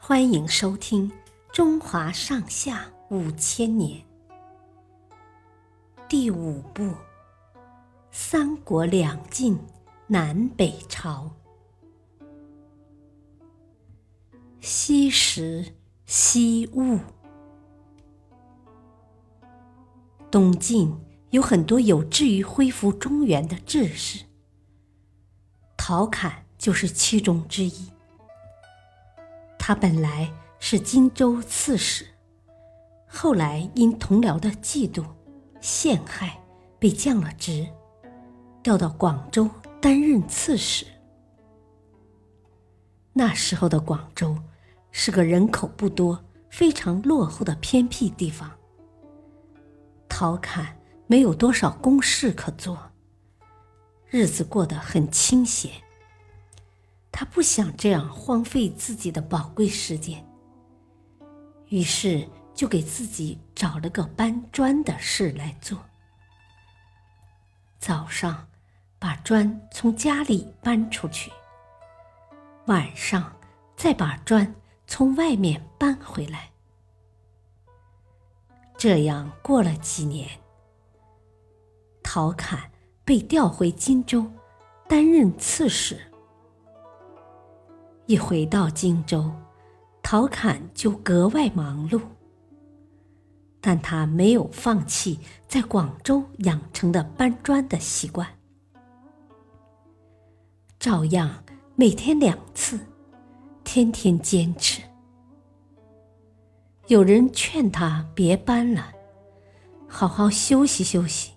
欢迎收听《中华上下五千年》第五部《三国两晋南北朝》。西时西物，东晋有很多有志于恢复中原的志士，陶侃就是其中之一。他本来是荆州刺史，后来因同僚的嫉妒、陷害，被降了职，调到广州担任刺史。那时候的广州是个人口不多、非常落后的偏僻地方。陶侃没有多少公事可做，日子过得很清闲。他不想这样荒废自己的宝贵时间，于是就给自己找了个搬砖的事来做。早上把砖从家里搬出去，晚上再把砖从外面搬回来。这样过了几年，陶侃被调回荆州，担任刺史。一回到荆州，陶侃就格外忙碌。但他没有放弃在广州养成的搬砖的习惯，照样每天两次，天天坚持。有人劝他别搬了，好好休息休息。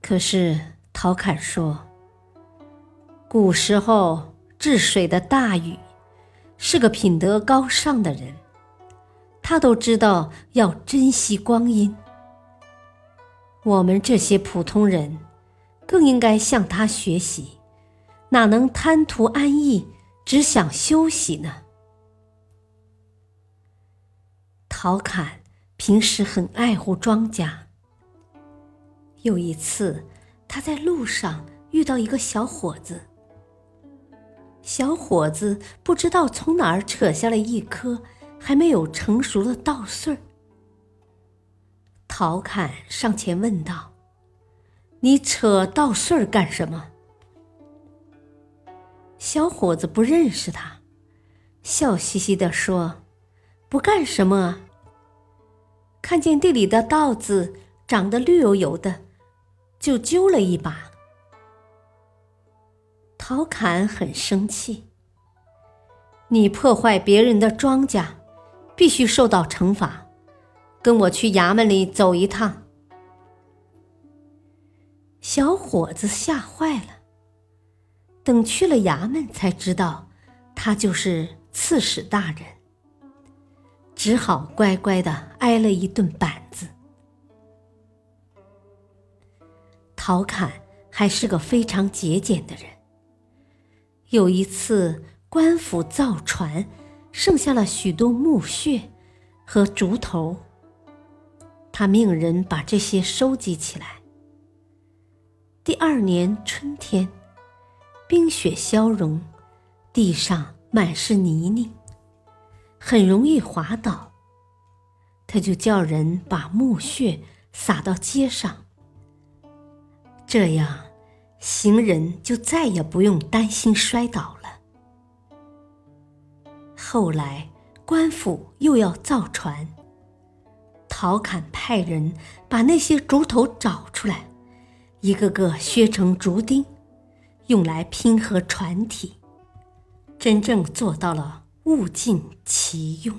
可是陶侃说：“古时候。”治水的大禹是个品德高尚的人，他都知道要珍惜光阴。我们这些普通人更应该向他学习，哪能贪图安逸，只想休息呢？陶侃平时很爱护庄稼。有一次，他在路上遇到一个小伙子。小伙子不知道从哪儿扯下了一颗还没有成熟的稻穗儿。陶侃上前问道：“你扯稻穗儿干什么？”小伙子不认识他，笑嘻嘻地说：“不干什么。看见地里的稻子长得绿油油的，就揪了一把。”陶侃很生气。你破坏别人的庄稼，必须受到惩罚。跟我去衙门里走一趟。小伙子吓坏了。等去了衙门，才知道他就是刺史大人，只好乖乖的挨了一顿板子。陶侃还是个非常节俭的人。有一次，官府造船，剩下了许多木屑和竹头。他命人把这些收集起来。第二年春天，冰雪消融，地上满是泥泞，很容易滑倒。他就叫人把木屑撒到街上，这样。行人就再也不用担心摔倒了。后来官府又要造船，陶侃派人把那些竹头找出来，一个个削成竹钉，用来拼合船体，真正做到了物尽其用。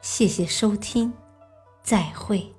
谢谢收听，再会。